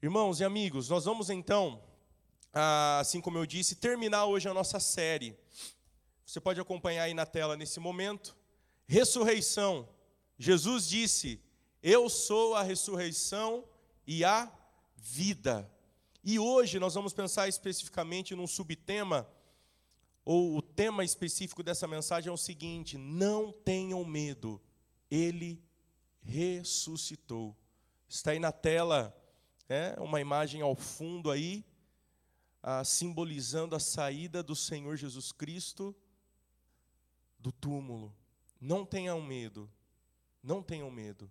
Irmãos e amigos, nós vamos então, ah, assim como eu disse, terminar hoje a nossa série. Você pode acompanhar aí na tela nesse momento. Ressurreição. Jesus disse: Eu sou a ressurreição e a vida. E hoje nós vamos pensar especificamente num subtema, ou o tema específico dessa mensagem é o seguinte: não tenham medo, ele ressuscitou. Está aí na tela é uma imagem ao fundo aí, simbolizando a saída do Senhor Jesus Cristo do túmulo. Não tenham medo, não tenham medo.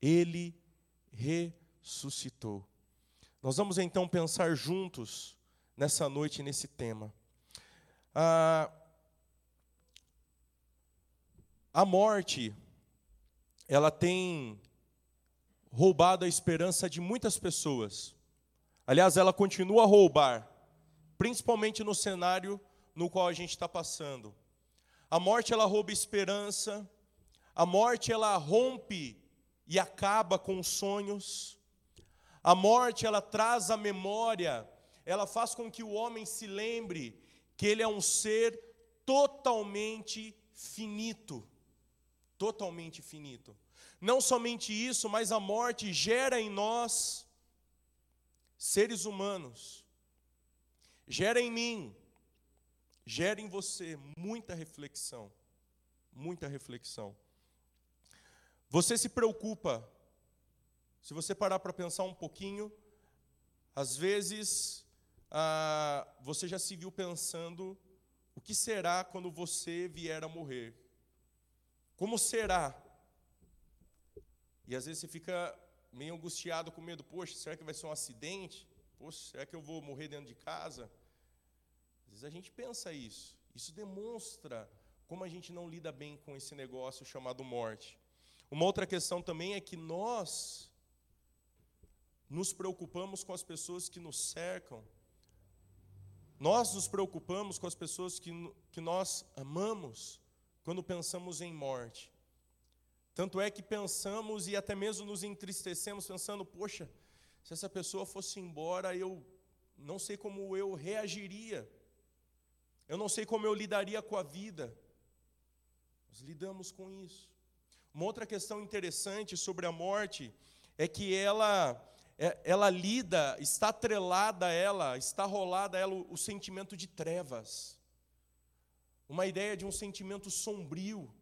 Ele ressuscitou. Nós vamos então pensar juntos nessa noite nesse tema. Ah, a morte, ela tem roubado a esperança de muitas pessoas. Aliás, ela continua a roubar, principalmente no cenário no qual a gente está passando. A morte ela rouba esperança, a morte ela rompe e acaba com os sonhos. A morte ela traz a memória, ela faz com que o homem se lembre que ele é um ser totalmente finito. Totalmente finito. Não somente isso, mas a morte gera em nós, seres humanos, gera em mim, gera em você muita reflexão. Muita reflexão. Você se preocupa, se você parar para pensar um pouquinho, às vezes ah, você já se viu pensando: o que será quando você vier a morrer? Como será e às vezes você fica meio angustiado com medo, poxa, será que vai ser um acidente? Poxa, será que eu vou morrer dentro de casa? Às vezes a gente pensa isso. Isso demonstra como a gente não lida bem com esse negócio chamado morte. Uma outra questão também é que nós nos preocupamos com as pessoas que nos cercam. Nós nos preocupamos com as pessoas que, que nós amamos quando pensamos em morte. Tanto é que pensamos e até mesmo nos entristecemos pensando, poxa, se essa pessoa fosse embora, eu não sei como eu reagiria. Eu não sei como eu lidaria com a vida. Nós lidamos com isso. Uma outra questão interessante sobre a morte é que ela é, ela lida, está atrelada a ela, está rolada a ela o, o sentimento de trevas. Uma ideia de um sentimento sombrio,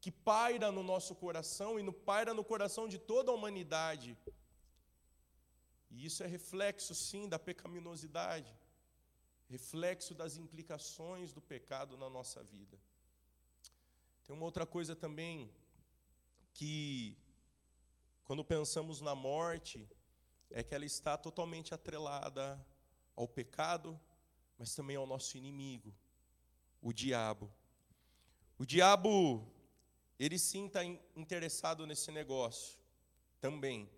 que paira no nosso coração e no, paira no coração de toda a humanidade. E isso é reflexo, sim, da pecaminosidade, reflexo das implicações do pecado na nossa vida. Tem uma outra coisa também que, quando pensamos na morte, é que ela está totalmente atrelada ao pecado, mas também ao nosso inimigo, o diabo. O diabo ele sim está interessado nesse negócio também.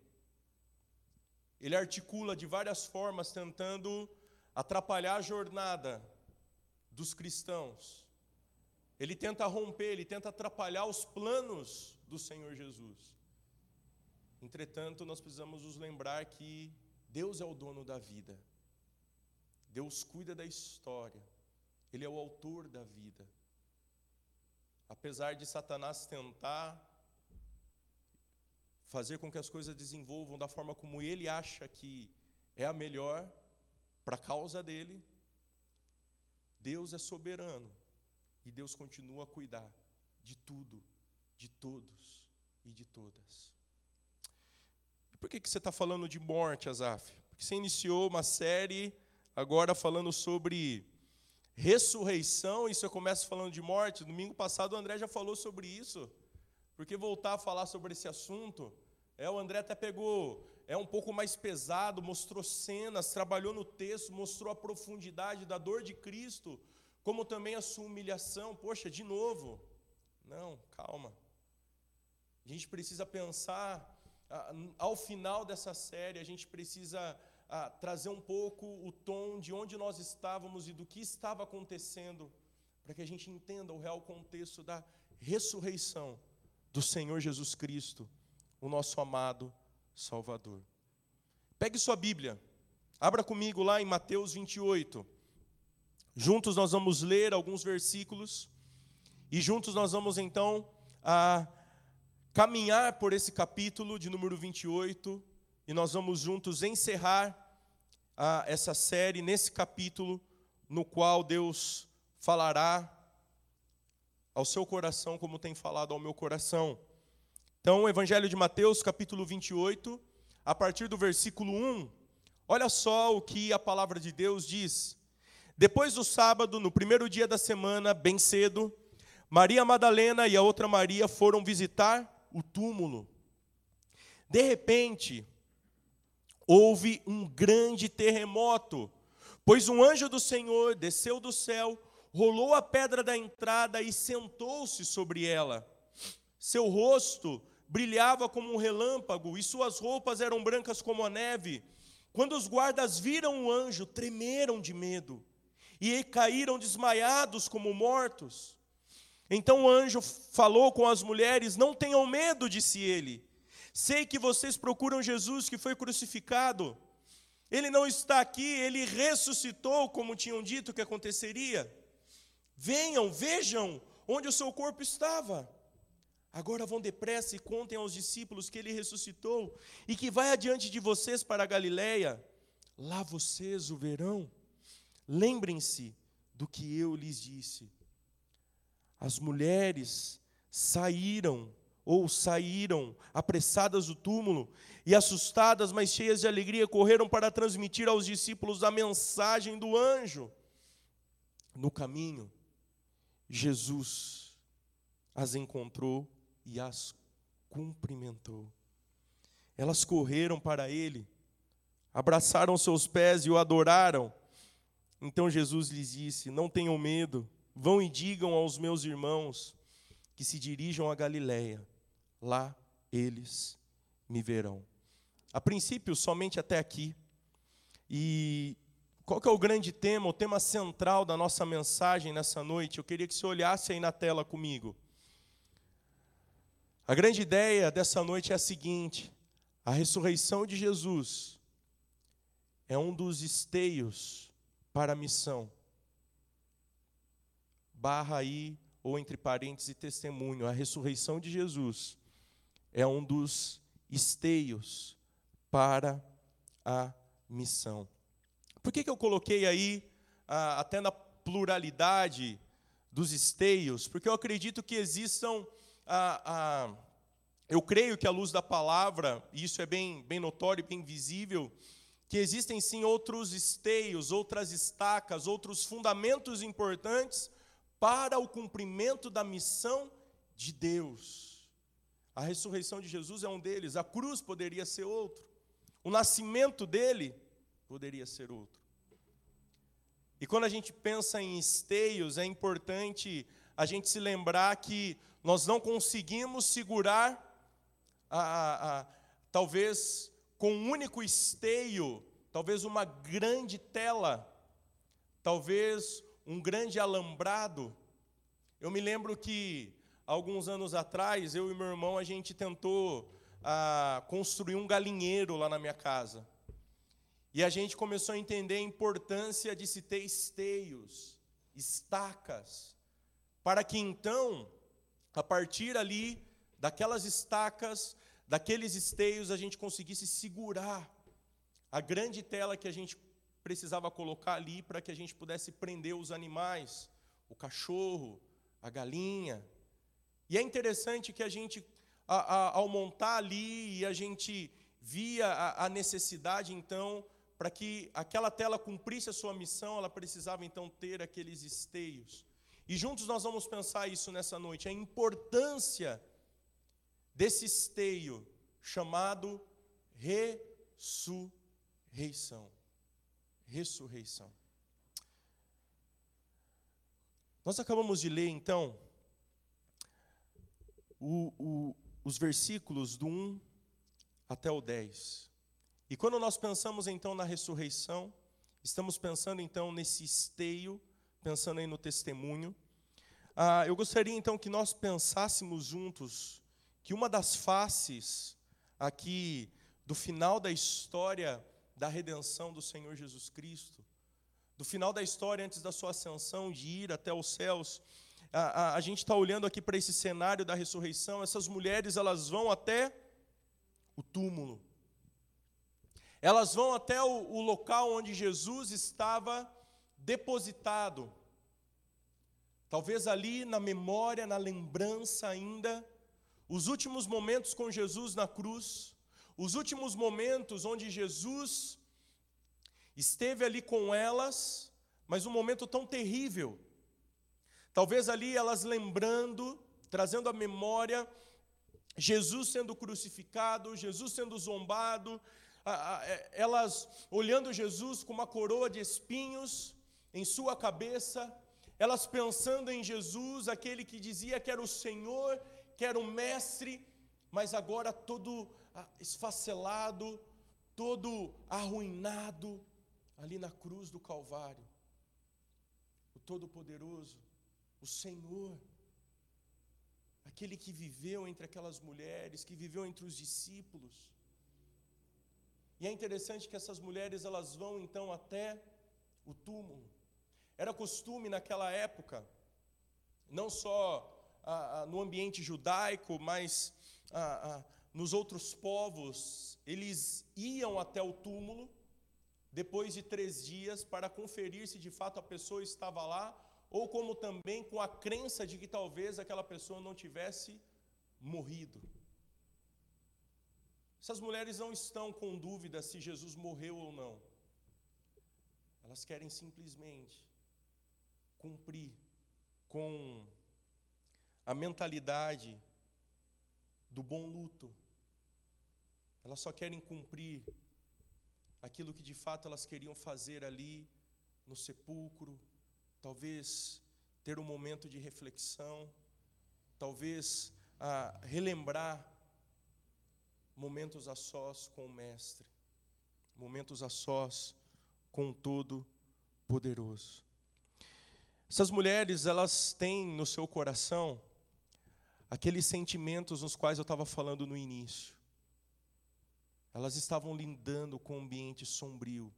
Ele articula de várias formas tentando atrapalhar a jornada dos cristãos. Ele tenta romper, ele tenta atrapalhar os planos do Senhor Jesus. Entretanto, nós precisamos nos lembrar que Deus é o dono da vida. Deus cuida da história. Ele é o autor da vida apesar de Satanás tentar fazer com que as coisas desenvolvam da forma como ele acha que é a melhor para a causa dele, Deus é soberano e Deus continua a cuidar de tudo, de todos e de todas. Por que, que você está falando de morte, Azaf? Porque você iniciou uma série agora falando sobre ressurreição, e você começa falando de morte. Domingo passado o André já falou sobre isso. Porque voltar a falar sobre esse assunto, é, o André até pegou, é um pouco mais pesado, mostrou cenas, trabalhou no texto, mostrou a profundidade da dor de Cristo, como também a sua humilhação. Poxa, de novo. Não, calma. A gente precisa pensar, ao final dessa série, a gente precisa a trazer um pouco o tom de onde nós estávamos e do que estava acontecendo, para que a gente entenda o real contexto da ressurreição do Senhor Jesus Cristo, o nosso amado Salvador. Pegue sua Bíblia, abra comigo lá em Mateus 28. Juntos nós vamos ler alguns versículos e juntos nós vamos então a caminhar por esse capítulo de número 28 e nós vamos juntos encerrar a, essa série nesse capítulo no qual Deus falará ao seu coração como tem falado ao meu coração. Então, o Evangelho de Mateus, capítulo 28, a partir do versículo 1, olha só o que a palavra de Deus diz. Depois do sábado, no primeiro dia da semana, bem cedo, Maria Madalena e a outra Maria foram visitar o túmulo. De repente, houve um grande terremoto, pois um anjo do Senhor desceu do céu, rolou a pedra da entrada e sentou-se sobre ela. Seu rosto brilhava como um relâmpago e suas roupas eram brancas como a neve. Quando os guardas viram o anjo, tremeram de medo e caíram desmaiados como mortos. Então o anjo falou com as mulheres: Não tenham medo, disse ele. Sei que vocês procuram Jesus que foi crucificado. Ele não está aqui, ele ressuscitou, como tinham dito que aconteceria. Venham, vejam onde o seu corpo estava. Agora vão depressa e contem aos discípulos que ele ressuscitou e que vai adiante de vocês para a Galiléia. Lá vocês o verão. Lembrem-se do que eu lhes disse. As mulheres saíram ou saíram apressadas do túmulo e assustadas, mas cheias de alegria, correram para transmitir aos discípulos a mensagem do anjo. No caminho, Jesus as encontrou e as cumprimentou. Elas correram para ele, abraçaram seus pés e o adoraram. Então Jesus lhes disse: Não tenham medo, vão e digam aos meus irmãos que se dirijam a Galiléia, lá eles me verão. A princípio, somente até aqui. E qual que é o grande tema, o tema central da nossa mensagem nessa noite? Eu queria que você olhasse aí na tela comigo. A grande ideia dessa noite é a seguinte: a ressurreição de Jesus é um dos esteios para a missão. Barra aí, ou entre parênteses, testemunho. A ressurreição de Jesus é um dos esteios para a missão. Por que, que eu coloquei aí, ah, até na pluralidade dos esteios? Porque eu acredito que existam a, a, eu creio que à luz da palavra, e isso é bem, bem notório, bem visível, que existem sim outros esteios, outras estacas, outros fundamentos importantes para o cumprimento da missão de Deus. A ressurreição de Jesus é um deles, a cruz poderia ser outro, o nascimento dele poderia ser outro. E quando a gente pensa em esteios, é importante a gente se lembrar que nós não conseguimos segurar, a, a, a, talvez com um único esteio, talvez uma grande tela, talvez um grande alambrado. Eu me lembro que alguns anos atrás, eu e meu irmão, a gente tentou a, construir um galinheiro lá na minha casa. E a gente começou a entender a importância de se ter esteios, estacas, para que então a partir ali daquelas estacas, daqueles esteios, a gente conseguisse segurar a grande tela que a gente precisava colocar ali para que a gente pudesse prender os animais, o cachorro, a galinha. E é interessante que a gente, a, a, ao montar ali, e a gente via a, a necessidade, então, para que aquela tela cumprisse a sua missão, ela precisava então ter aqueles esteios. E juntos nós vamos pensar isso nessa noite, a importância desse esteio chamado ressurreição. Ressurreição. Nós acabamos de ler, então, o, os versículos do 1 até o 10. E quando nós pensamos, então, na ressurreição, estamos pensando, então, nesse esteio pensando aí no testemunho. Ah, eu gostaria então que nós pensássemos juntos que uma das faces aqui do final da história da redenção do Senhor Jesus Cristo, do final da história antes da sua ascensão, de ir até os céus. A, a, a gente está olhando aqui para esse cenário da ressurreição, essas mulheres elas vão até o túmulo. Elas vão até o, o local onde Jesus estava depositado. Talvez ali na memória, na lembrança ainda, os últimos momentos com Jesus na cruz, os últimos momentos onde Jesus esteve ali com elas, mas um momento tão terrível. Talvez ali elas lembrando, trazendo à memória Jesus sendo crucificado, Jesus sendo zombado, é, elas olhando Jesus com uma coroa de espinhos em sua cabeça, elas pensando em Jesus, aquele que dizia que era o Senhor, que era o Mestre, mas agora todo ah, esfacelado, todo arruinado, ali na cruz do Calvário. O Todo-Poderoso, o Senhor, aquele que viveu entre aquelas mulheres, que viveu entre os discípulos. E é interessante que essas mulheres elas vão então até o túmulo. Era costume naquela época, não só ah, no ambiente judaico, mas ah nos outros povos, eles iam até o túmulo depois de três dias para conferir se de fato a pessoa estava lá, ou como também com a crença de que talvez aquela pessoa não tivesse morrido. Essas mulheres não estão com dúvida se Jesus morreu ou não. Elas querem simplesmente cumprir com a mentalidade do bom luto. Elas só querem cumprir aquilo que de fato elas queriam fazer ali no sepulcro, talvez ter um momento de reflexão, talvez ah, relembrar momentos a sós com o Mestre, momentos a sós com o Todo-Poderoso. Essas mulheres, elas têm no seu coração aqueles sentimentos nos quais eu estava falando no início. Elas estavam lidando com um ambiente sombrio,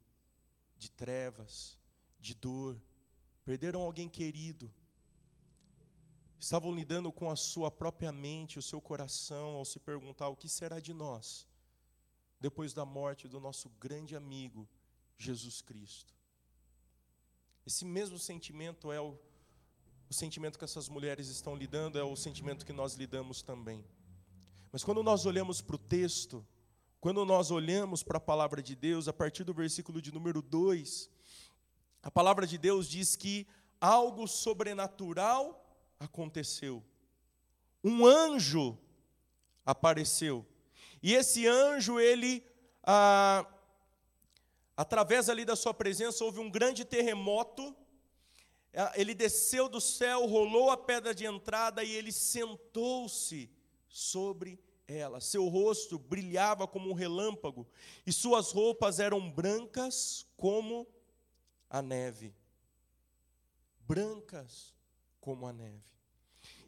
de trevas, de dor, perderam alguém querido, estavam lidando com a sua própria mente, o seu coração, ao se perguntar: o que será de nós depois da morte do nosso grande amigo Jesus Cristo? Esse mesmo sentimento é o, o sentimento que essas mulheres estão lidando, é o sentimento que nós lidamos também. Mas quando nós olhamos para o texto, quando nós olhamos para a palavra de Deus, a partir do versículo de número 2, a palavra de Deus diz que algo sobrenatural aconteceu. Um anjo apareceu. E esse anjo, ele, ah, através ali da sua presença, houve um grande terremoto. Ah, ele desceu do céu, rolou a pedra de entrada e ele sentou-se sobre ela. Seu rosto brilhava como um relâmpago e suas roupas eram brancas como a neve. Brancas como a neve.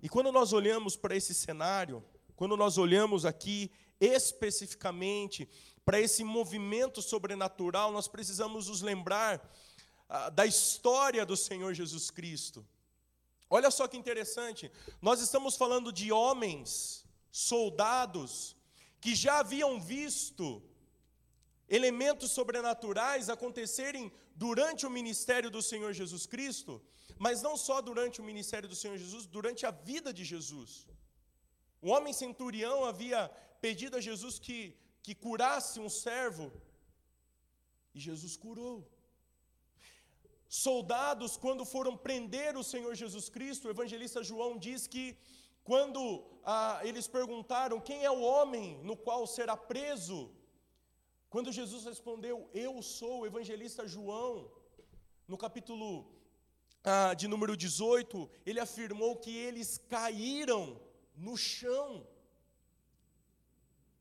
E quando nós olhamos para esse cenário, quando nós olhamos aqui especificamente para esse movimento sobrenatural, nós precisamos nos lembrar ah, da história do Senhor Jesus Cristo. Olha só que interessante, nós estamos falando de homens soldados que já haviam visto elementos sobrenaturais acontecerem durante o ministério do Senhor Jesus Cristo, mas não só durante o ministério do Senhor Jesus, durante a vida de Jesus. O homem centurião havia pedido a Jesus que, que curasse um servo, e Jesus curou. Soldados, quando foram prender o Senhor Jesus Cristo, o evangelista João diz que quando ah, eles perguntaram quem é o homem no qual será preso, quando Jesus respondeu, Eu sou, o evangelista João, no capítulo ah, de número 18, ele afirmou que eles caíram no chão.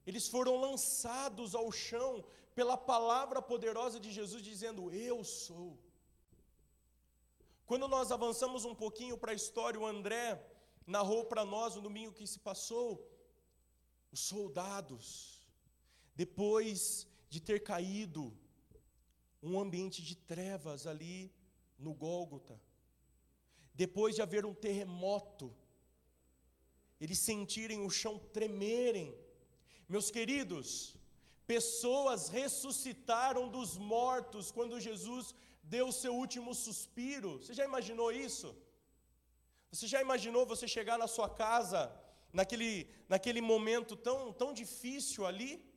Eles foram lançados ao chão pela palavra poderosa de Jesus, dizendo: Eu sou. Quando nós avançamos um pouquinho para a história, o André narrou para nós no domingo que se passou, os soldados, depois de ter caído um ambiente de trevas ali no Gólgota. Depois de haver um terremoto, eles sentirem o chão tremerem. Meus queridos, pessoas ressuscitaram dos mortos quando Jesus deu o seu último suspiro. Você já imaginou isso? Você já imaginou você chegar na sua casa, naquele, naquele momento tão, tão difícil ali,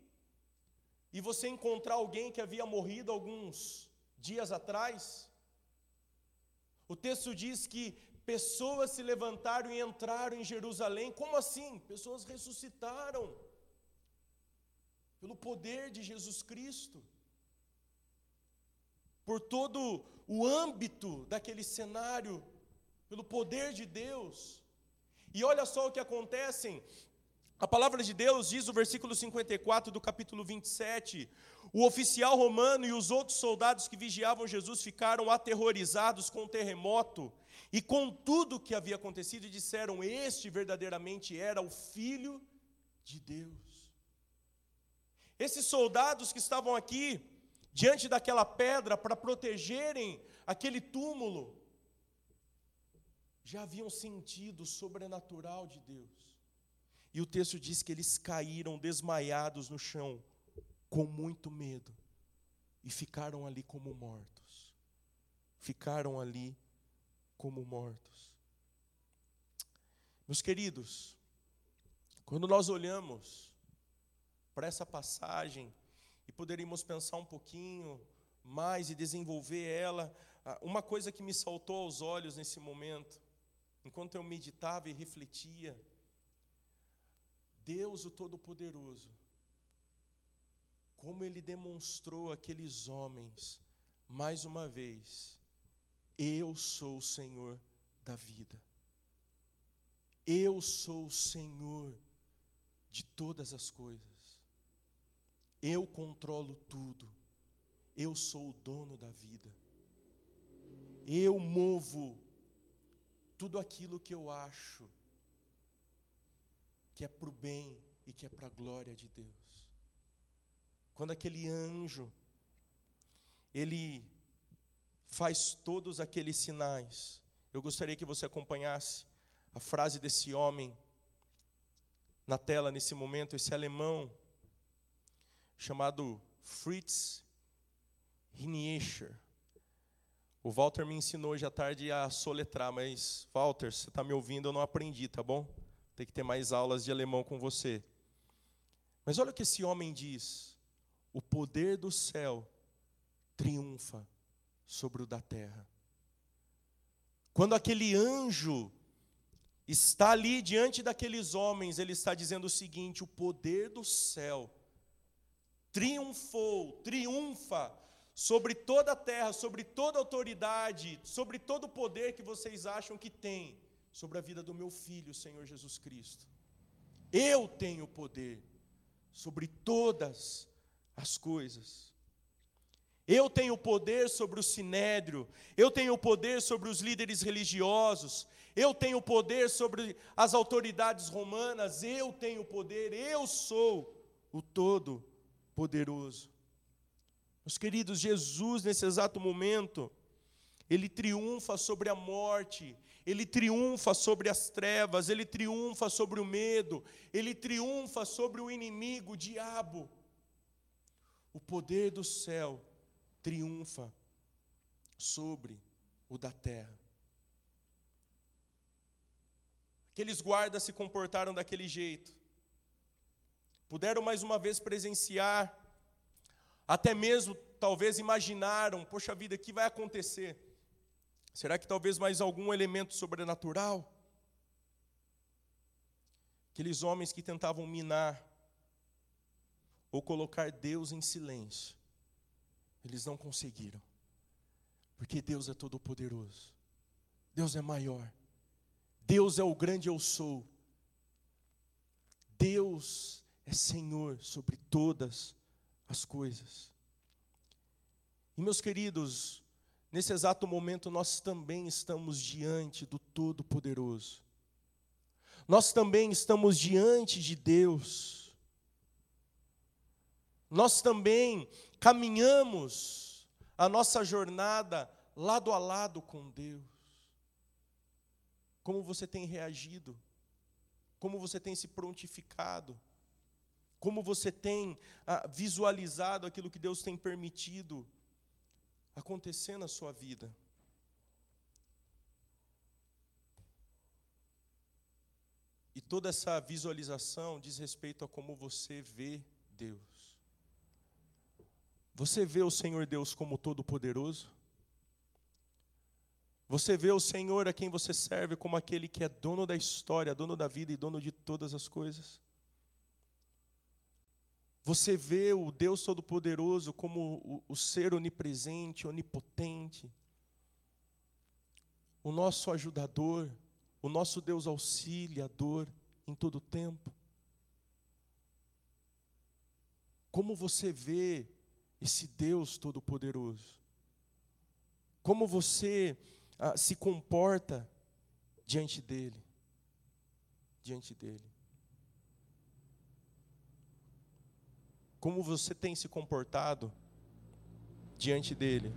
e você encontrar alguém que havia morrido alguns dias atrás? O texto diz que pessoas se levantaram e entraram em Jerusalém. Como assim? Pessoas ressuscitaram pelo poder de Jesus Cristo. Por todo o âmbito daquele cenário, pelo poder de Deus. E olha só o que acontece. A palavra de Deus diz no versículo 54 do capítulo 27: o oficial romano e os outros soldados que vigiavam Jesus ficaram aterrorizados com o terremoto e com tudo que havia acontecido e disseram: Este verdadeiramente era o Filho de Deus. Esses soldados que estavam aqui, diante daquela pedra, para protegerem aquele túmulo, já haviam sentido o sobrenatural de Deus. E o texto diz que eles caíram desmaiados no chão com muito medo e ficaram ali como mortos. Ficaram ali como mortos. Meus queridos, quando nós olhamos para essa passagem e poderíamos pensar um pouquinho mais e desenvolver ela, ah, uma coisa que me saltou aos olhos nesse momento, enquanto eu meditava e refletia, Deus o Todo-Poderoso, como ele demonstrou aqueles homens, mais uma vez, eu sou o Senhor da vida. Eu sou o Senhor de todas as coisas. Eu controlo tudo. Eu sou o dono da vida. Eu movo tudo aquilo que eu acho que é para o bem e que é para a glória de Deus. Quando aquele anjo, ele faz todos aqueles sinais, eu gostaria que você acompanhasse a frase desse homem na tela nesse momento, esse alemão chamado Fritz Hiniecher. O Walter me ensinou hoje à tarde a soletrar, mas Walter, você está me ouvindo, eu não aprendi, tá bom? Tem que ter mais aulas de alemão com você. Mas olha o que esse homem diz o poder do céu triunfa sobre o da terra. Quando aquele anjo está ali diante daqueles homens, ele está dizendo o seguinte: o poder do céu triunfou, triunfa sobre toda a terra, sobre toda a autoridade, sobre todo o poder que vocês acham que tem sobre a vida do meu filho, Senhor Jesus Cristo. Eu tenho poder sobre todas as coisas. Eu tenho poder sobre o sinédrio, eu tenho poder sobre os líderes religiosos, eu tenho poder sobre as autoridades romanas, eu tenho poder, eu sou o Todo-Poderoso. Meus queridos, Jesus, nesse exato momento, ele triunfa sobre a morte, ele triunfa sobre as trevas, ele triunfa sobre o medo, ele triunfa sobre o inimigo, o diabo o poder do céu triunfa sobre o da terra. Aqueles guardas se comportaram daquele jeito. Puderam mais uma vez presenciar, até mesmo talvez imaginaram: poxa vida, o que vai acontecer? Será que talvez mais algum elemento sobrenatural? Aqueles homens que tentavam minar ou colocar Deus em silêncio. Eles não conseguiram. Porque Deus é todo-poderoso. Deus é maior. Deus é o grande eu sou. Deus é Senhor sobre todas as coisas. E meus queridos, nesse exato momento nós também estamos diante do Todo-Poderoso. Nós também estamos diante de Deus nós também caminhamos a nossa jornada lado a lado com Deus. Como você tem reagido? Como você tem se prontificado? Como você tem ah, visualizado aquilo que Deus tem permitido acontecer na sua vida? E toda essa visualização diz respeito a como você vê Deus. Você vê o Senhor Deus como todo-poderoso? Você vê o Senhor a quem você serve como aquele que é dono da história, dono da vida e dono de todas as coisas? Você vê o Deus Todo-Poderoso como o, o, ser onipresente, onipotente, o nosso ajudador, o nosso Deus auxiliador em todo tempo. Como você vê esse Deus Todo-Poderoso? Como você ah, se comporta diante dele? Diante dele. Como você tem se comportado diante dele?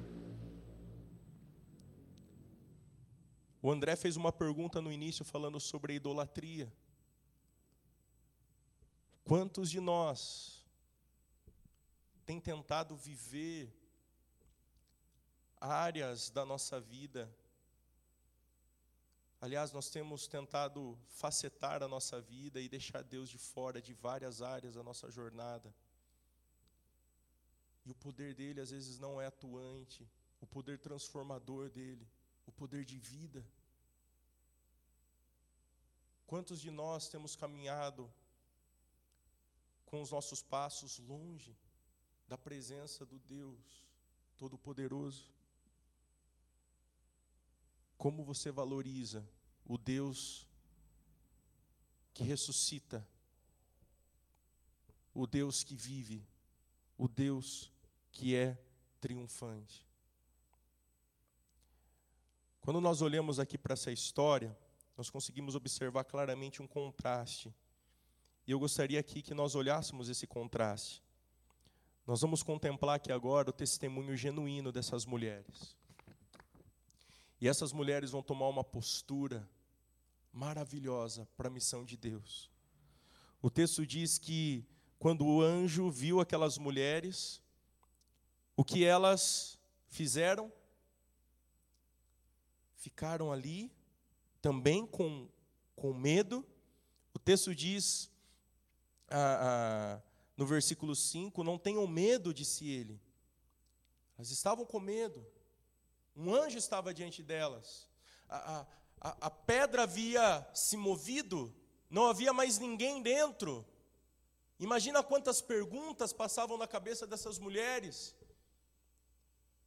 O André fez uma pergunta no início falando sobre a idolatria. Quantos de nós tem tentado viver áreas da nossa vida? Aliás, nós temos tentado facetar a nossa vida e deixar Deus de fora de várias áreas da nossa jornada. O poder dele às vezes não é atuante, o poder transformador dele o poder de vida. Quantos de nós temos caminhado com os nossos passos longe da presença do Deus Todo-Poderoso? Como você valoriza o Deus que ressuscita, o Deus que vive, o Deus que é triunfante? Quando nós olhamos aqui para essa história, nós conseguimos observar claramente um contraste. E eu gostaria aqui que nós olhássemos esse contraste. Nós vamos contemplar aqui agora o testemunho genuíno dessas mulheres. E essas mulheres vão tomar uma postura maravilhosa para a missão de Deus. O texto diz que quando o anjo viu aquelas mulheres, o que elas fizeram? ficaram ali também com, com medo. O texto diz ah, ah, no versículo 5: Não tenham medo, disse ele. Elas estavam com medo. Um anjo estava diante delas. A, a, a pedra havia se movido, não havia mais ninguém dentro. Imagina quantas perguntas passavam na cabeça dessas mulheres.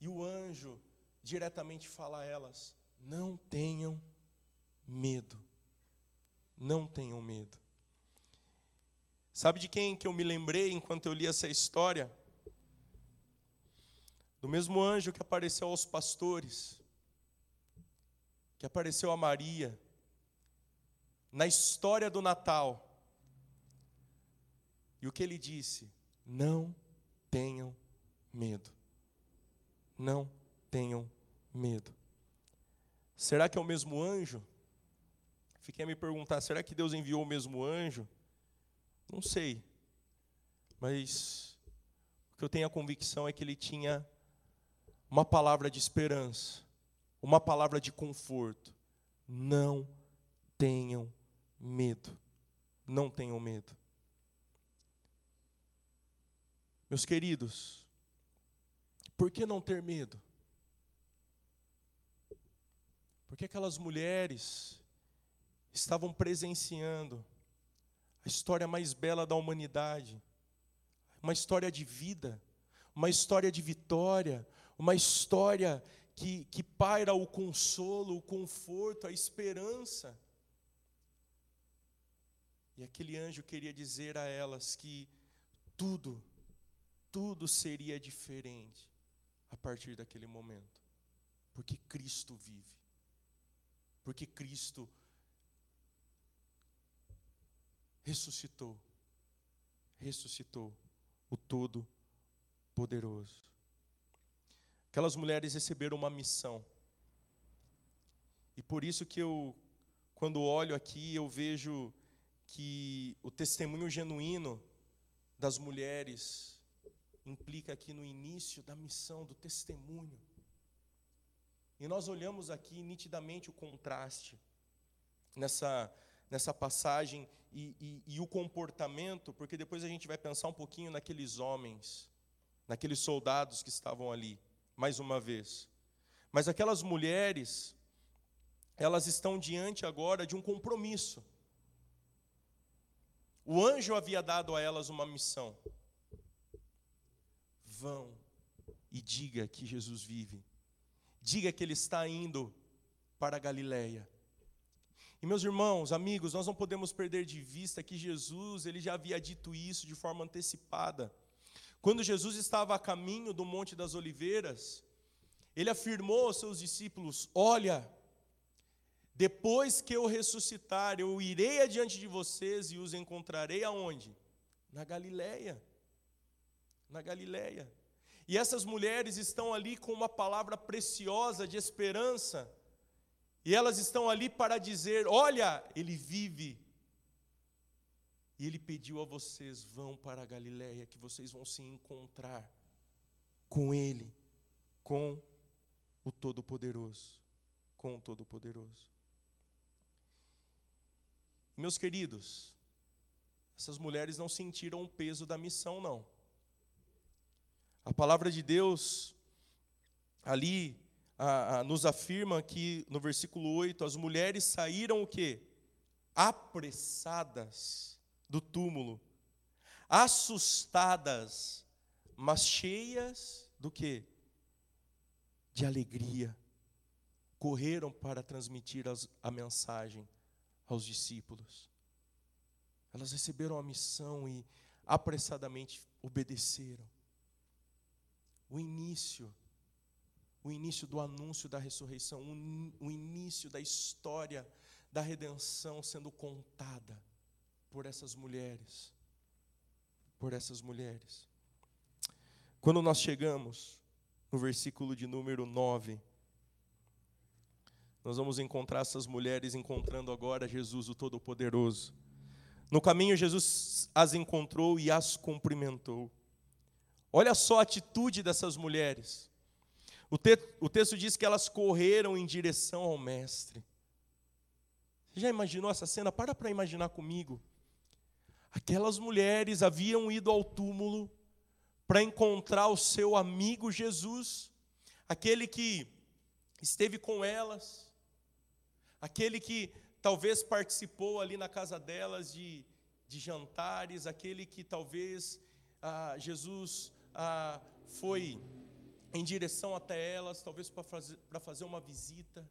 E o anjo diretamente fala a elas: não tenham medo. Não tenham medo. Sabe de quem que eu me lembrei enquanto eu li essa história? Do mesmo anjo que apareceu aos pastores, que apareceu a Maria, na história do Natal. E o que ele disse? Não tenham medo. Não tenham medo. Será que é o mesmo anjo? Fiquei a me perguntar: será que Deus enviou o mesmo anjo? Não sei. Mas o que eu tenho a convicção é que ele tinha uma palavra de esperança, uma palavra de conforto. Não tenham medo. Não tenham medo. Meus queridos, por que não ter medo? Porque aquelas mulheres estavam presenciando a história mais bela da humanidade, uma história de vida, uma história de vitória, uma história que, que paira o consolo, o conforto, a esperança. E aquele anjo queria dizer a elas que tudo, tudo seria diferente a partir daquele momento, porque Cristo vive. Porque Cristo ressuscitou. Ressuscitou o Todo-Poderoso. Aquelas mulheres receberam uma missão. E por isso que eu, quando olho aqui, eu vejo que o testemunho genuíno das mulheres implica aqui no início da missão, do testemunho. E nós olhamos aqui nitidamente o contraste nessa, nessa passagem e, e, e, o comportamento, porque depois a gente vai pensar um pouquinho naqueles homens, naqueles soldados que estavam ali, mais uma vez. Mas aquelas mulheres, elas estão diante agora de um compromisso. O anjo havia dado a elas uma missão. Vão e diga que Jesus vive. Diga que ele está indo para a Galileia. E meus irmãos, amigos, nós não podemos perder de vista que Jesus, ele já havia dito isso de forma antecipada. Quando Jesus estava a caminho do Monte das Oliveiras, ele afirmou aos seus discípulos: Olha, depois que eu ressuscitar, eu irei adiante de vocês e os encontrarei aonde? Na Galileia. Na Galileia. E essas mulheres estão ali com uma palavra preciosa de esperança. E elas estão ali para dizer: Olha, ele vive. E ele pediu a vocês: vão para a Galiléia, que vocês vão se encontrar com ele, com o Todo-Poderoso. Com o Todo-Poderoso. Meus queridos, essas mulheres não sentiram o peso da missão, não. A palavra de Deus ali a, a, nos afirma que no versículo 8 as mulheres saíram o quê? Apressadas do túmulo, assustadas, mas cheias do quê? De alegria. Correram para transmitir as, a mensagem aos discípulos. Elas receberam a missão e apressadamente obedeceram o início, o início do anúncio da ressurreição, o início da história da redenção sendo contada por essas mulheres. Por essas mulheres. Quando nós chegamos no versículo de número 9, nós vamos encontrar essas mulheres encontrando agora Jesus, o Todo-Poderoso. No caminho, Jesus as encontrou e as cumprimentou. Olha só a atitude dessas mulheres. O, te, o texto diz que elas correram em direção ao Mestre. Você já imaginou essa cena? Para para imaginar comigo. Aquelas mulheres haviam ido ao túmulo para encontrar o seu amigo Jesus, aquele que esteve com elas, aquele que talvez participou ali na casa delas de, de jantares, aquele que talvez ah, Jesus ah, foi em direção até elas, talvez para fazer, fazer uma visita,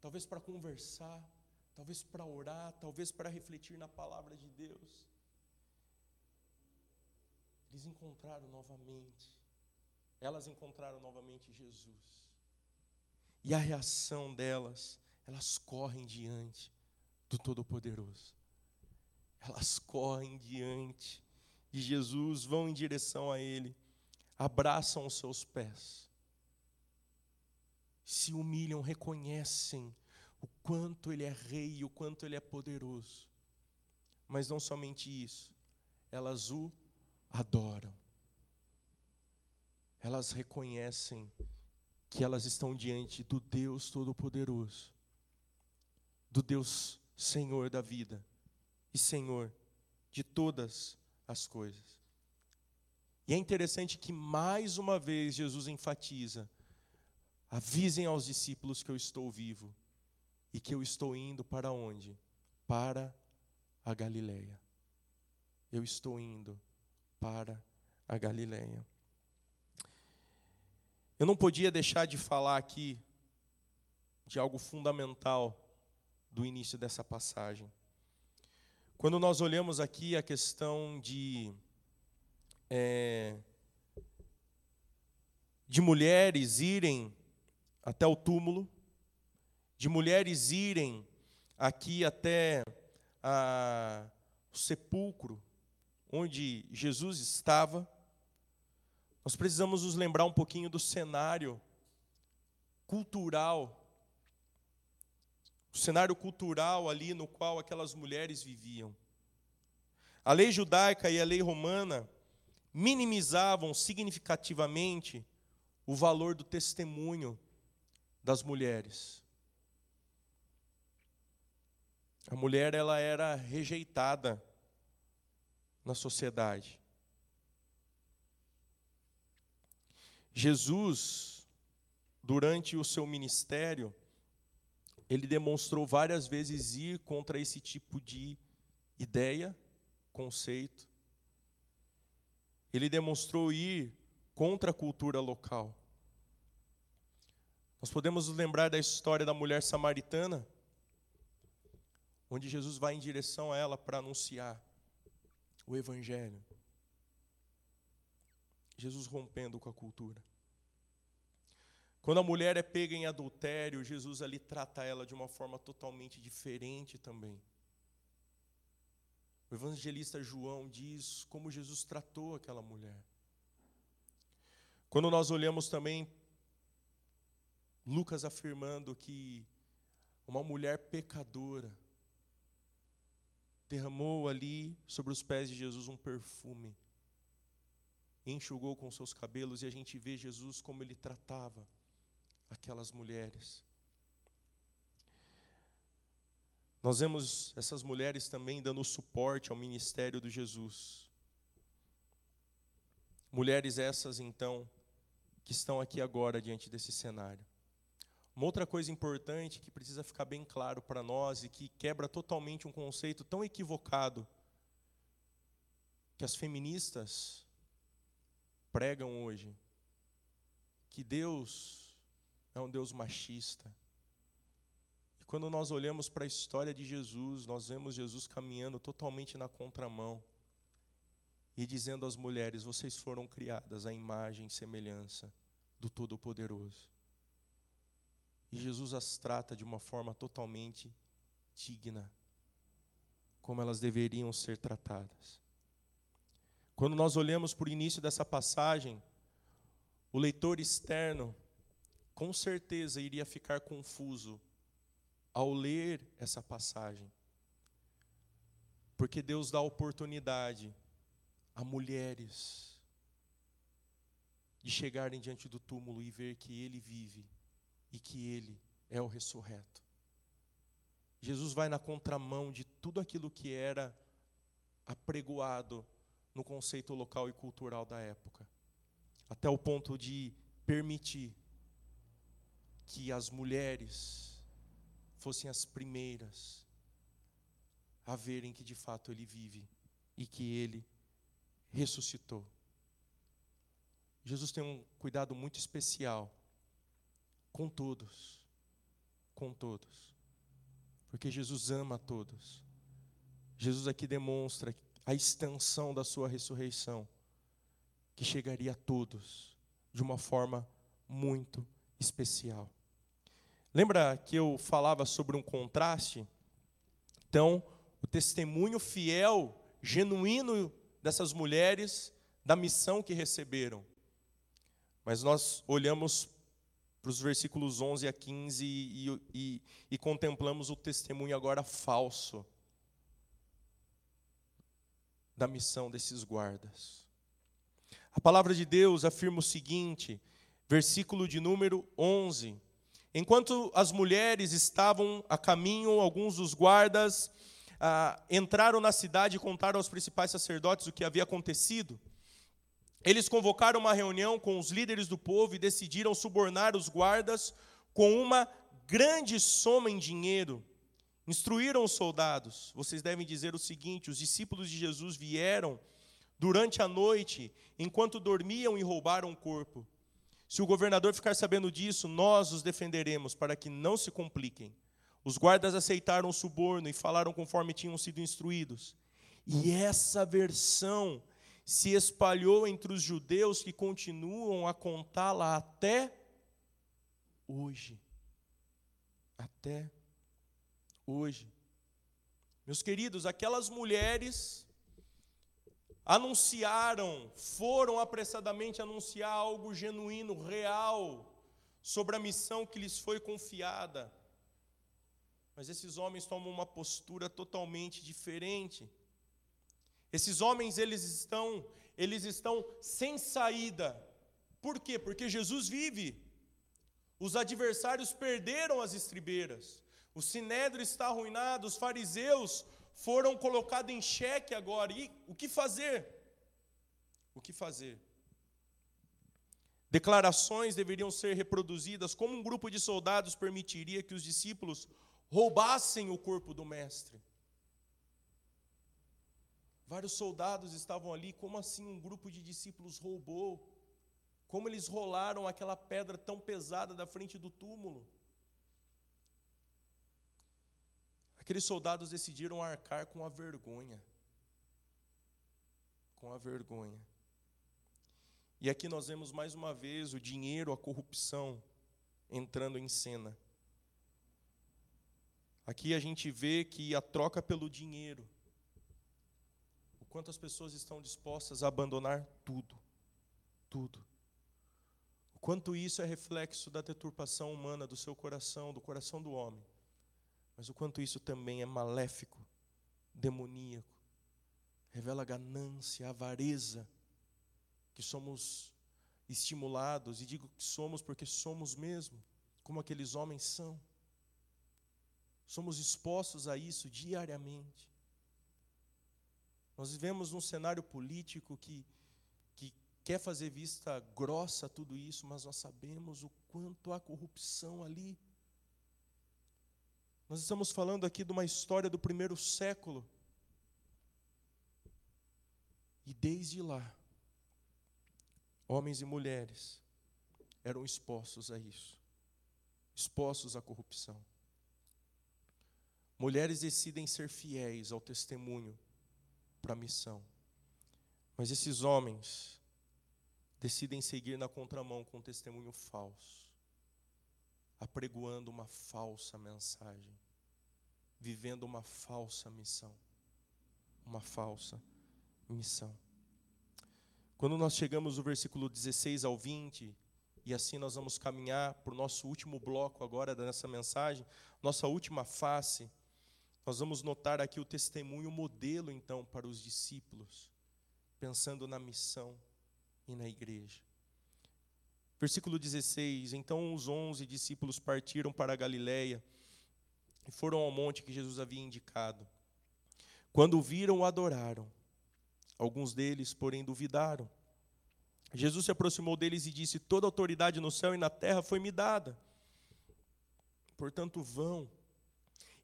talvez para conversar, talvez para orar, talvez para refletir na palavra de Deus. Eles encontraram novamente, elas encontraram novamente Jesus. E a reação delas, elas correm diante do Todo-Poderoso. Elas correm diante de Jesus, vão em direção a Ele abraçam os seus pés, se humilham, reconhecem o quanto Ele é Rei e o quanto Ele é poderoso. Mas não somente isso, elas o adoram. Elas reconhecem que elas estão diante do Deus Todo-Poderoso, do Deus Senhor da vida e Senhor de todas as coisas. E é interessante que mais uma vez Jesus enfatiza: avisem aos discípulos que eu estou vivo e que eu estou indo para onde? Para a Galileia. Eu estou indo para a Galileia. Eu não podia deixar de falar aqui de algo fundamental do início dessa passagem. Quando nós olhamos aqui a questão de é, de mulheres irem até o túmulo, de mulheres irem aqui até a, o sepulcro onde Jesus estava, nós precisamos nos lembrar um pouquinho do cenário cultural, o cenário cultural ali no qual aquelas mulheres viviam. A lei judaica e a lei romana minimizavam significativamente o valor do testemunho das mulheres. A mulher ela era rejeitada na sociedade. Jesus, durante o seu ministério, ele demonstrou várias vezes ir contra esse tipo de ideia, conceito. Ele demonstrou ir contra a cultura local. Nós podemos nos lembrar da história da mulher samaritana, onde Jesus vai em direção a ela para anunciar o Evangelho. Jesus rompendo com a cultura. Quando a mulher é pega em adultério, Jesus ali trata ela de uma forma totalmente diferente também. O evangelista João diz como Jesus tratou aquela mulher. Quando nós olhamos também Lucas afirmando que uma mulher pecadora derramou ali sobre os pés de Jesus um perfume, enxugou com seus cabelos e a gente vê Jesus como ele tratava aquelas mulheres. Nós vemos essas mulheres também dando suporte ao ministério de Jesus. Mulheres essas, então, que estão aqui agora diante desse cenário. Uma outra coisa importante que precisa ficar bem claro para nós e que quebra totalmente um conceito tão equivocado que as feministas pregam hoje, que Deus é um Deus machista. E quando nós olhamos para a história de Jesus, nós vemos Jesus caminhando totalmente na contramão e dizendo às mulheres: vocês foram criadas à imagem e semelhança do Todo-Poderoso. E Jesus as trata de uma forma totalmente digna, como elas deveriam ser tratadas. Quando nós olhamos para o início dessa passagem, o leitor externo com certeza iria ficar confuso ao ler essa passagem. Porque Deus dá oportunidade a mulheres de chegarem diante do túmulo e ver que ele vive e que Ele é o ressurreto. Jesus vai na contramão de tudo aquilo que era apregoado no conceito local e cultural da época, até o ponto de permitir que as mulheres fossem as primeiras a verem que de fato ele vive e que ele ressuscitou. Jesus tem um cuidado muito especial com todos. Com todos. Porque Jesus ama a todos. Jesus aqui demonstra a extensão da sua ressurreição, que chegaria a todos de uma forma muito especial. Lembra que eu falava sobre um contraste? Então, o testemunho fiel, genuíno dessas mulheres da missão que receberam. Mas nós olhamos para os versículos 11 a 15 e, e, e contemplamos o testemunho agora falso da missão desses guardas. A palavra de Deus afirma o seguinte, versículo de número 11: Enquanto as mulheres estavam a caminho, alguns dos guardas ah, entraram na cidade e contaram aos principais sacerdotes o que havia acontecido. Eles convocaram uma reunião com os líderes do povo e decidiram subornar os guardas com uma grande soma em dinheiro. Instruíram os soldados. Vocês devem dizer o seguinte: os discípulos de Jesus vieram durante a noite, enquanto dormiam e roubaram o corpo. Se o governador ficar sabendo disso, nós os defenderemos para que não se compliquem. Os guardas aceitaram o suborno e falaram conforme tinham sido instruídos. E essa versão se espalhou entre os judeus que continuam a contá-la até hoje. Até hoje. Meus queridos, aquelas mulheres anunciaram, foram apressadamente anunciar algo genuíno, real, sobre a missão que lhes foi confiada. Mas esses homens tomam uma postura totalmente diferente. Esses homens eles estão, eles estão sem saída. Por quê? Porque Jesus vive. Os adversários perderam as estribeiras. O sinédrio está arruinado, os fariseus foram colocados em xeque agora. E o que fazer? O que fazer? Declarações deveriam ser reproduzidas como um grupo de soldados permitiria que os discípulos roubassem o corpo do mestre. Vários soldados estavam ali, como assim um grupo de discípulos roubou? Como eles rolaram aquela pedra tão pesada da frente do túmulo? Aqueles soldados decidiram arcar com a vergonha. Com a vergonha. E aqui nós vemos mais uma vez o dinheiro, a corrupção entrando em cena. Aqui a gente vê que a troca pelo dinheiro, o quanto as pessoas estão dispostas a abandonar tudo, tudo. O quanto isso é reflexo da deturpação humana do seu coração, do coração do homem mas o quanto isso também é maléfico, demoníaco, revela ganância, avareza, que somos estimulados, e digo que somos porque somos mesmo, como aqueles homens são. Somos expostos a isso diariamente. Nós vivemos num cenário político que, que quer fazer vista grossa a tudo isso, mas nós sabemos o quanto há corrupção ali. Nós estamos falando aqui de uma história do primeiro século. E desde lá, homens e mulheres eram expostos a isso, expostos à corrupção. Mulheres decidem ser fiéis ao testemunho para a missão, mas esses homens decidem seguir na contramão com um testemunho falso apregoando uma falsa mensagem, vivendo uma falsa missão. Uma falsa missão. Quando nós chegamos no versículo 16 ao 20, e assim nós vamos caminhar para o nosso último bloco agora dessa mensagem, nossa última face, nós vamos notar aqui o testemunho modelo então para os discípulos, pensando na missão e na igreja. Versículo 16: Então os onze discípulos partiram para a Galiléia e foram ao monte que Jesus havia indicado. Quando o viram, o adoraram. Alguns deles, porém, duvidaram. Jesus se aproximou deles e disse: Toda autoridade no céu e na terra foi me dada. Portanto, vão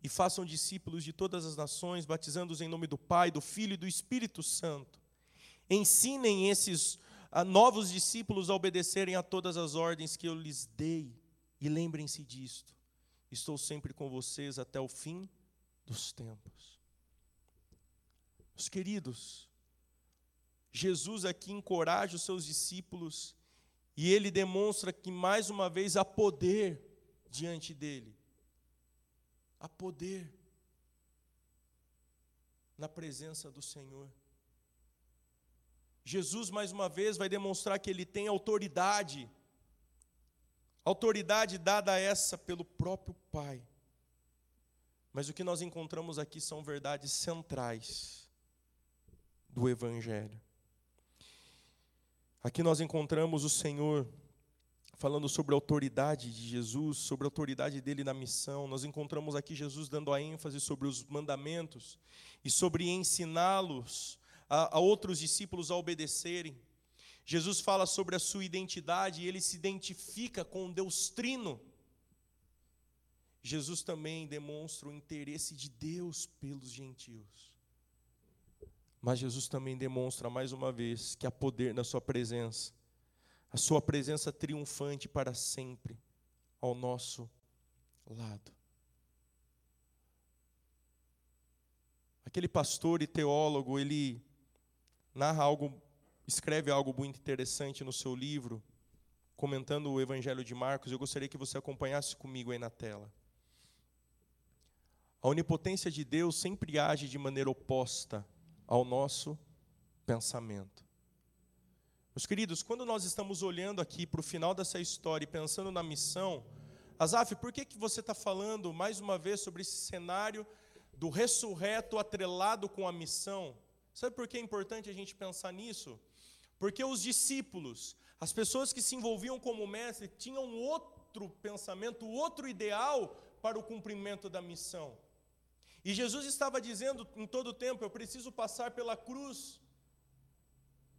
e façam discípulos de todas as nações, batizando-os em nome do Pai, do Filho e do Espírito Santo. Ensinem esses a novos discípulos a obedecerem a todas as ordens que eu lhes dei. E lembrem-se disto: estou sempre com vocês até o fim dos tempos. Meus queridos, Jesus aqui encoraja os seus discípulos e ele demonstra que mais uma vez há poder diante dele. Há poder na presença do Senhor. Jesus, mais uma vez, vai demonstrar que ele tem autoridade, autoridade dada essa pelo próprio Pai. Mas o que nós encontramos aqui são verdades centrais do Evangelho. Aqui nós encontramos o Senhor falando sobre a autoridade de Jesus, sobre a autoridade dele na missão. Nós encontramos aqui Jesus dando a ênfase sobre os mandamentos e sobre ensiná-los a, a outros discípulos a obedecerem. Jesus fala sobre a sua identidade e ele se identifica com Deus Trino. Jesus também demonstra o interesse de Deus pelos gentios. Mas Jesus também demonstra mais uma vez que há poder na Sua presença, a Sua presença triunfante para sempre ao nosso lado. Aquele pastor e teólogo, ele narra algo, escreve algo muito interessante no seu livro, comentando o Evangelho de Marcos. Eu gostaria que você acompanhasse comigo aí na tela. A onipotência de Deus sempre age de maneira oposta ao nosso pensamento. Meus queridos, quando nós estamos olhando aqui para o final dessa história e pensando na missão, Azaf, por que, que você está falando mais uma vez sobre esse cenário do ressurreto atrelado com a missão? Sabe por que é importante a gente pensar nisso? Porque os discípulos, as pessoas que se envolviam como mestre, tinham outro pensamento, outro ideal para o cumprimento da missão. E Jesus estava dizendo em todo o tempo: Eu preciso passar pela cruz,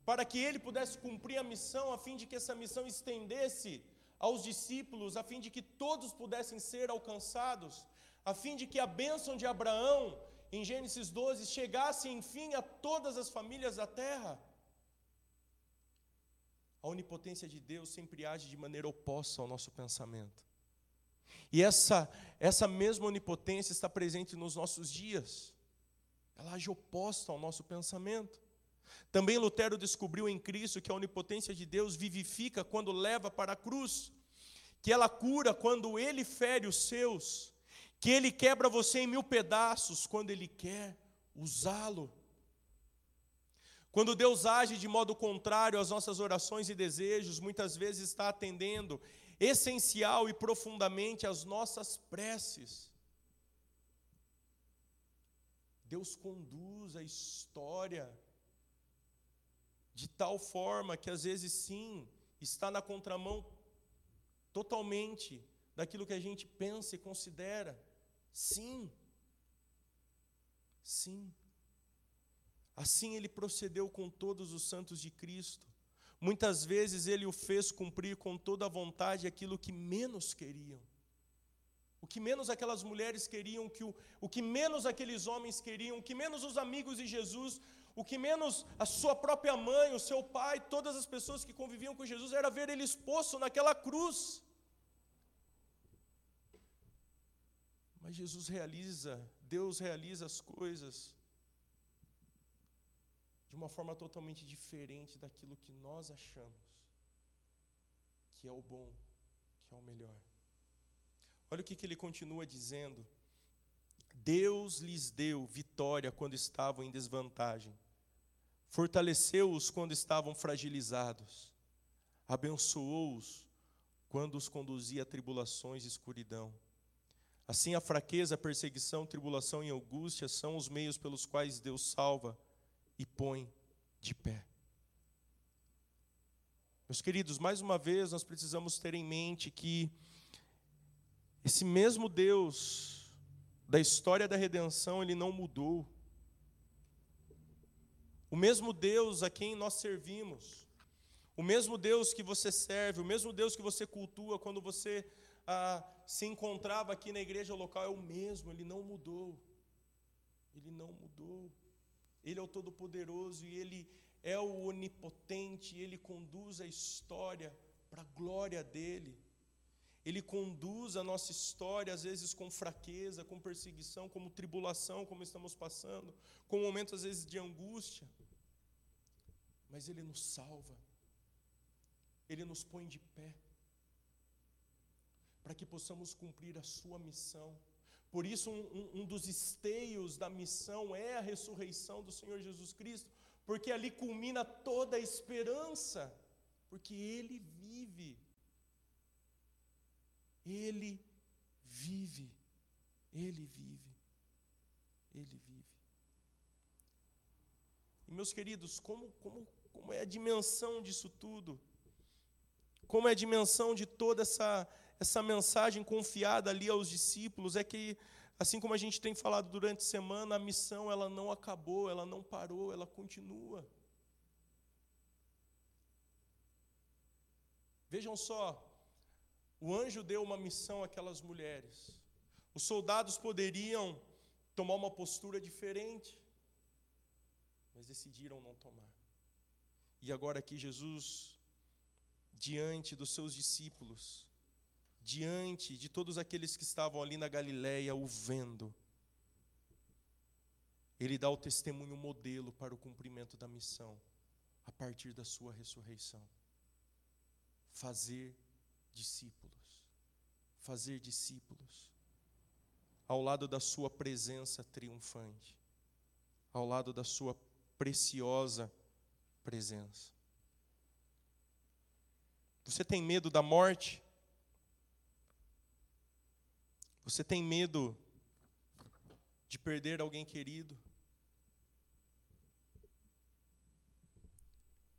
para que ele pudesse cumprir a missão, a fim de que essa missão estendesse aos discípulos, a fim de que todos pudessem ser alcançados, a fim de que a bênção de Abraão, em Gênesis 12, chegasse enfim a todas as famílias da terra. A onipotência de Deus sempre age de maneira oposta ao nosso pensamento. E essa, essa mesma onipotência está presente nos nossos dias. Ela age oposta ao nosso pensamento. Também Lutero descobriu em Cristo que a onipotência de Deus vivifica quando leva para a cruz, que ela cura quando ele fere os seus, que ele quebra você em mil pedaços quando ele quer usá-lo. Quando Deus age de modo contrário às nossas orações e desejos, muitas vezes está atendendo essencial e profundamente às nossas preces. Deus conduz a história de tal forma que às vezes sim, está na contramão totalmente daquilo que a gente pensa e considera. Sim. Sim. Assim ele procedeu com todos os santos de Cristo. Muitas vezes ele o fez cumprir com toda a vontade aquilo que menos queriam. O que menos aquelas mulheres queriam, que o, o que menos aqueles homens queriam, o que menos os amigos de Jesus, o que menos a sua própria mãe, o seu pai, todas as pessoas que conviviam com Jesus, era ver ele exposto naquela cruz. Mas Jesus realiza, Deus realiza as coisas de uma forma totalmente diferente daquilo que nós achamos que é o bom, que é o melhor. Olha o que, que ele continua dizendo. Deus lhes deu vitória quando estavam em desvantagem, fortaleceu-os quando estavam fragilizados, abençoou-os quando os conduzia a tribulações e escuridão. Assim, a fraqueza, a perseguição, tribulação e angústia são os meios pelos quais Deus salva e põe de pé. Meus queridos, mais uma vez nós precisamos ter em mente que esse mesmo Deus da história da redenção, ele não mudou. O mesmo Deus a quem nós servimos, o mesmo Deus que você serve, o mesmo Deus que você cultua quando você ah, se encontrava aqui na igreja local é o mesmo, ele não mudou. Ele não mudou. Ele é o Todo-Poderoso e Ele é o Onipotente, Ele conduz a história para a glória dEle. Ele conduz a nossa história, às vezes com fraqueza, com perseguição, como tribulação, como estamos passando, com momentos, às vezes, de angústia. Mas Ele nos salva, Ele nos põe de pé, para que possamos cumprir a Sua missão. Por isso, um, um, dos esteios da missão é a ressurreição do Senhor Jesus Cristo, porque ali culmina toda a esperança, porque Ele vive. Ele vive. Ele vive. Ele vive. E meus queridos, como, como, como é a dimensão disso tudo? Como é a dimensão de toda essa, essa mensagem confiada ali aos discípulos é que, assim como a gente tem falado durante a semana, a missão ela não acabou, ela não parou, ela continua. Vejam só, o anjo deu uma missão àquelas mulheres. Os soldados poderiam tomar uma postura diferente, mas decidiram não tomar. E agora aqui Jesus, diante dos seus discípulos, diante de todos aqueles que estavam ali na Galiléia o vendo. Ele dá o testemunho modelo para o cumprimento da missão a partir da sua ressurreição. Fazer discípulos. Fazer discípulos. Ao lado da sua presença triunfante. Ao lado da sua preciosa presença. Você tem medo da morte? Você tem medo de perder alguém querido?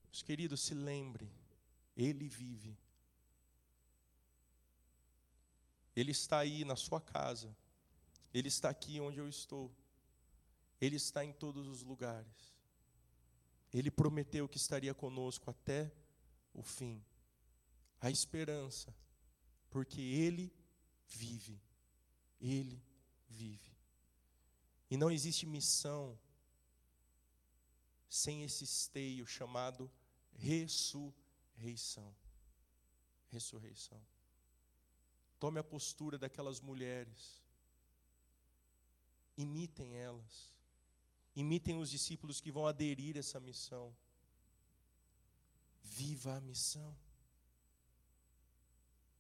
Meus queridos, se lembre, Ele vive. Ele está aí na sua casa. Ele está aqui onde eu estou. Ele está em todos os lugares. Ele prometeu que estaria conosco até o fim. A esperança, porque Ele vive. Ele vive. E não existe missão sem esse esteio chamado ressurreição. Ressurreição. Tome a postura daquelas mulheres. Imitem elas. Imitem os discípulos que vão aderir a essa missão. Viva a missão.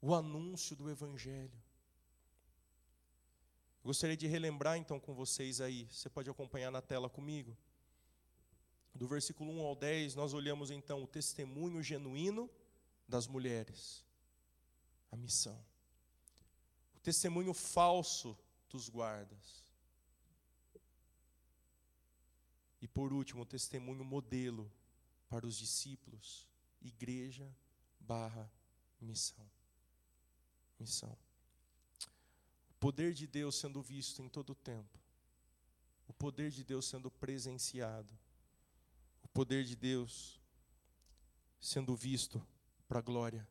O anúncio do Evangelho. Gostaria de relembrar então com vocês aí, você pode acompanhar na tela comigo. Do versículo 1 ao 10, nós olhamos então o testemunho genuíno das mulheres, a missão. O testemunho falso dos guardas. E por último, o testemunho modelo para os discípulos, igreja barra missão. Missão. Poder de Deus sendo visto em todo o tempo. O poder de Deus sendo presenciado. O poder de Deus sendo visto para a glória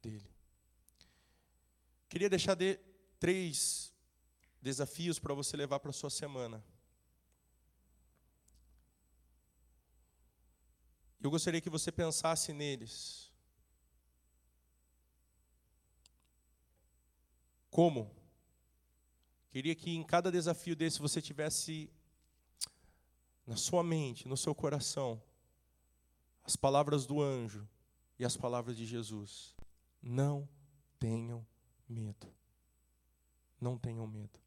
dele. Queria deixar de três desafios para você levar para a sua semana. Eu gostaria que você pensasse neles. Como? Queria que em cada desafio desse você tivesse na sua mente, no seu coração, as palavras do anjo e as palavras de Jesus. Não tenham medo. Não tenham medo.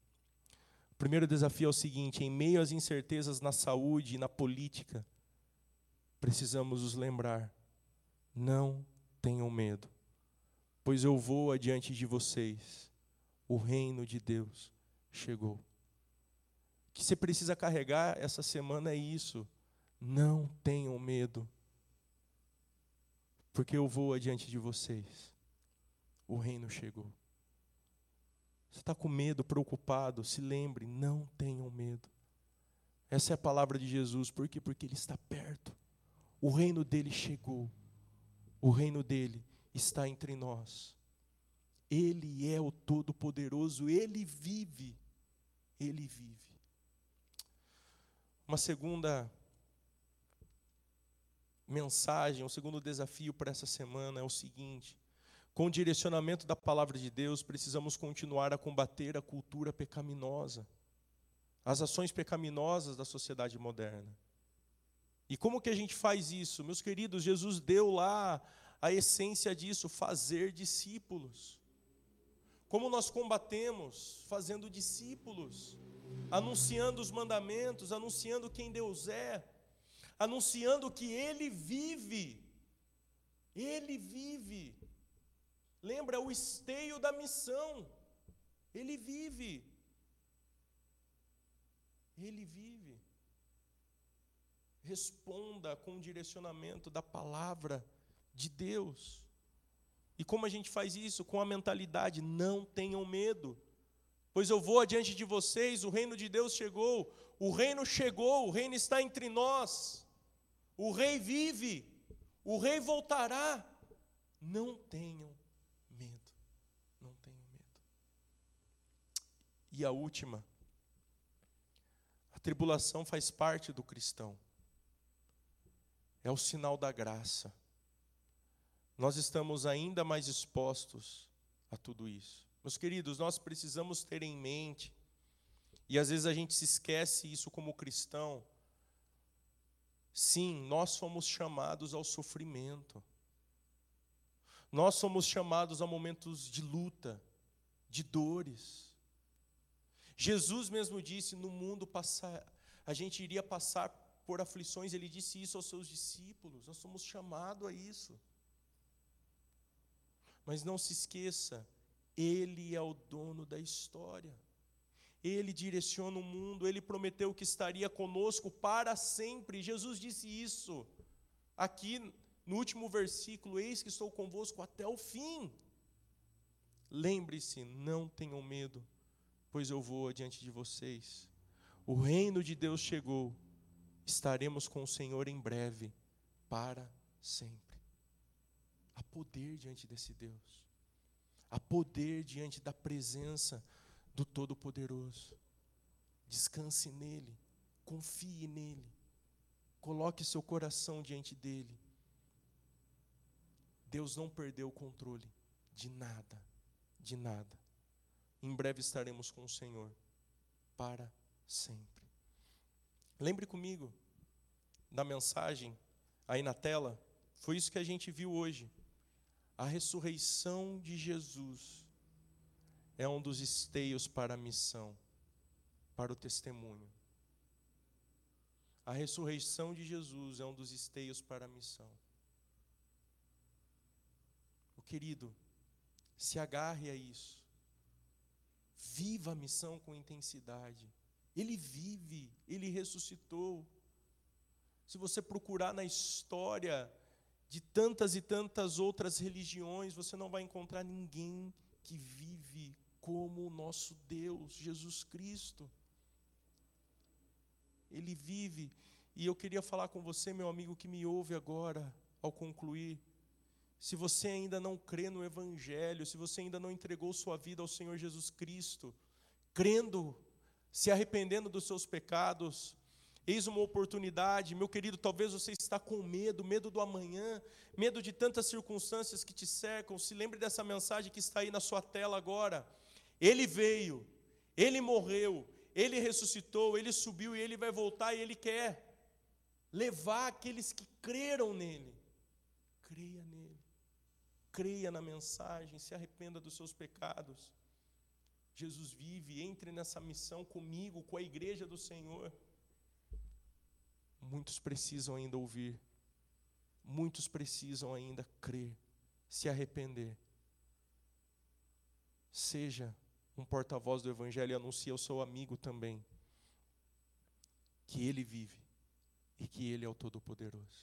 O primeiro desafio é o seguinte: em meio às incertezas na saúde e na política, precisamos nos lembrar: não tenham medo, pois eu vou adiante de vocês, o reino de Deus chegou. O que você precisa carregar essa semana é isso. Não tenham medo, porque eu vou adiante de vocês. O reino chegou. Você está com medo, preocupado? Se lembre, não tenham medo. Essa é a palavra de Jesus, por quê? Porque Ele está perto. O reino dele chegou. O reino dele está entre nós. Ele é o Todo-Poderoso, ele vive. Ele vive. Uma segunda mensagem, um segundo desafio para essa semana é o seguinte: com o direcionamento da palavra de Deus, precisamos continuar a combater a cultura pecaminosa, as ações pecaminosas da sociedade moderna. E como que a gente faz isso? Meus queridos, Jesus deu lá a essência disso, fazer discípulos. Como nós combatemos? Fazendo discípulos, anunciando os mandamentos, anunciando quem Deus é, anunciando que Ele vive. Ele vive. Lembra o esteio da missão. Ele vive. Ele vive responda com o direcionamento da palavra de Deus. E como a gente faz isso? Com a mentalidade: não tenham medo, pois eu vou adiante de vocês, o reino de Deus chegou, o reino chegou, o reino está entre nós, o rei vive, o rei voltará. Não tenham medo, não tenham medo. E a última, a tribulação faz parte do cristão é o sinal da graça. Nós estamos ainda mais expostos a tudo isso. Meus queridos, nós precisamos ter em mente, e às vezes a gente se esquece isso como cristão. Sim, nós somos chamados ao sofrimento. Nós somos chamados a momentos de luta, de dores. Jesus mesmo disse: no mundo passar, a gente iria passar por aflições, ele disse isso aos seus discípulos. Nós somos chamados a isso. Mas não se esqueça, Ele é o dono da história. Ele direciona o mundo, ele prometeu que estaria conosco para sempre. Jesus disse isso aqui no último versículo: Eis que estou convosco até o fim. Lembre-se, não tenham medo, pois eu vou adiante de vocês. O reino de Deus chegou, estaremos com o Senhor em breve, para sempre. Há poder diante desse Deus, há poder diante da presença do Todo-Poderoso. Descanse nele, confie nele, coloque seu coração diante dele. Deus não perdeu o controle de nada, de nada. Em breve estaremos com o Senhor para sempre. Lembre comigo da mensagem aí na tela, foi isso que a gente viu hoje. A ressurreição de Jesus é um dos esteios para a missão, para o testemunho. A ressurreição de Jesus é um dos esteios para a missão. O querido, se agarre a isso. Viva a missão com intensidade. Ele vive, ele ressuscitou. Se você procurar na história de tantas e tantas outras religiões, você não vai encontrar ninguém que vive como o nosso Deus, Jesus Cristo. Ele vive, e eu queria falar com você, meu amigo, que me ouve agora, ao concluir. Se você ainda não crê no Evangelho, se você ainda não entregou sua vida ao Senhor Jesus Cristo, crendo, se arrependendo dos seus pecados, Eis uma oportunidade, meu querido, talvez você está com medo, medo do amanhã, medo de tantas circunstâncias que te cercam. Se lembre dessa mensagem que está aí na sua tela agora. Ele veio, ele morreu, ele ressuscitou, ele subiu e ele vai voltar e ele quer levar aqueles que creram nele. Creia nele. Creia na mensagem, se arrependa dos seus pecados. Jesus vive, entre nessa missão comigo, com a igreja do Senhor. Muitos precisam ainda ouvir, muitos precisam ainda crer, se arrepender. Seja um porta-voz do Evangelho e anuncie ao seu amigo também que ele vive e que ele é o Todo-Poderoso.